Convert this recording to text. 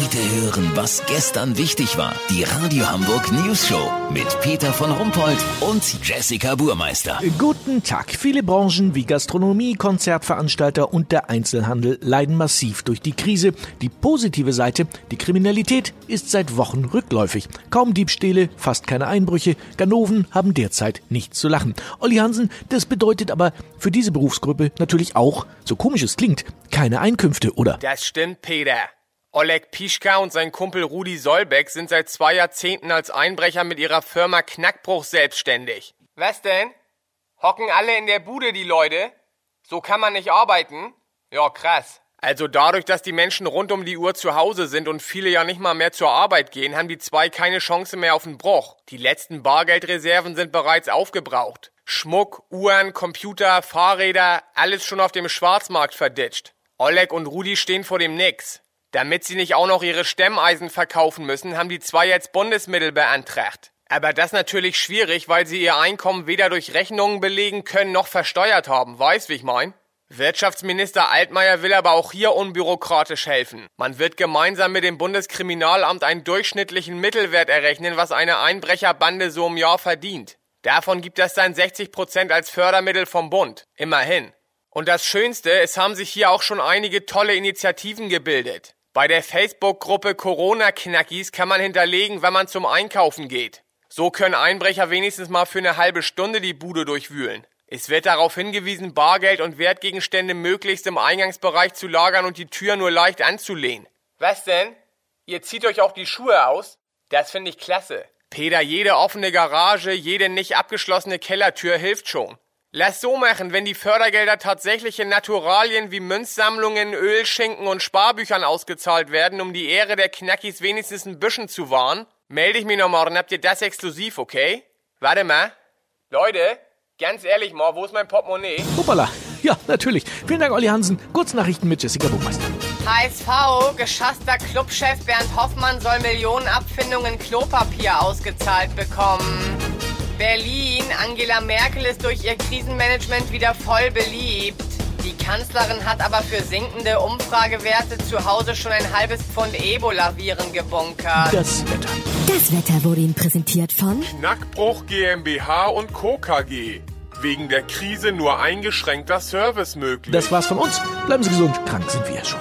Heute hören, was gestern wichtig war. Die Radio Hamburg News Show mit Peter von Rumpold und Jessica Burmeister. Guten Tag. Viele Branchen wie Gastronomie, Konzertveranstalter und der Einzelhandel leiden massiv durch die Krise. Die positive Seite, die Kriminalität ist seit Wochen rückläufig. Kaum Diebstähle, fast keine Einbrüche. Ganoven haben derzeit nichts zu lachen. Olli Hansen, das bedeutet aber für diese Berufsgruppe natürlich auch, so komisch es klingt, keine Einkünfte, oder? Das stimmt, Peter. Oleg Pischka und sein Kumpel Rudi Solbeck sind seit zwei Jahrzehnten als Einbrecher mit ihrer Firma Knackbruch selbstständig. Was denn? Hocken alle in der Bude, die Leute? So kann man nicht arbeiten? Ja, krass. Also dadurch, dass die Menschen rund um die Uhr zu Hause sind und viele ja nicht mal mehr zur Arbeit gehen, haben die zwei keine Chance mehr auf den Bruch. Die letzten Bargeldreserven sind bereits aufgebraucht. Schmuck, Uhren, Computer, Fahrräder, alles schon auf dem Schwarzmarkt verditscht. Oleg und Rudi stehen vor dem Nix. Damit sie nicht auch noch ihre Stemmeisen verkaufen müssen, haben die zwei jetzt Bundesmittel beantragt. Aber das natürlich schwierig, weil sie ihr Einkommen weder durch Rechnungen belegen können noch versteuert haben. Weißt, wie ich mein? Wirtschaftsminister Altmaier will aber auch hier unbürokratisch helfen. Man wird gemeinsam mit dem Bundeskriminalamt einen durchschnittlichen Mittelwert errechnen, was eine Einbrecherbande so im Jahr verdient. Davon gibt es dann 60 Prozent als Fördermittel vom Bund. Immerhin. Und das Schönste, es haben sich hier auch schon einige tolle Initiativen gebildet. Bei der Facebook-Gruppe Corona-Knackis kann man hinterlegen, wann man zum Einkaufen geht. So können Einbrecher wenigstens mal für eine halbe Stunde die Bude durchwühlen. Es wird darauf hingewiesen, Bargeld und Wertgegenstände möglichst im Eingangsbereich zu lagern und die Tür nur leicht anzulehnen. Was denn? Ihr zieht euch auch die Schuhe aus? Das finde ich klasse. Peter, jede offene Garage, jede nicht abgeschlossene Kellertür hilft schon. Lass so machen, wenn die Fördergelder tatsächlich in Naturalien wie Münzsammlungen, Ölschinken und Sparbüchern ausgezahlt werden, um die Ehre der Knackis wenigstens ein bisschen zu wahren, melde ich mich noch morgen, habt ihr das exklusiv, okay? Warte mal. Leute, ganz ehrlich mal, wo ist mein Portemonnaie? Hoppala. Ja, natürlich. Vielen Dank, Olli Hansen. Kurznachrichten mit Jessica Buchmeister. HSV, geschasster Clubchef Bernd Hoffmann soll Millionen Abfindungen Klopapier ausgezahlt bekommen. Berlin, Angela Merkel ist durch ihr Krisenmanagement wieder voll beliebt. Die Kanzlerin hat aber für sinkende Umfragewerte zu Hause schon ein halbes Pfund Ebola-Viren gebunkert. Das Wetter. Das Wetter wurde Ihnen präsentiert von Knackbruch GmbH und Co. KG. Wegen der Krise nur eingeschränkter Service möglich. Das war's von uns. Bleiben Sie gesund. Krank sind wir schon.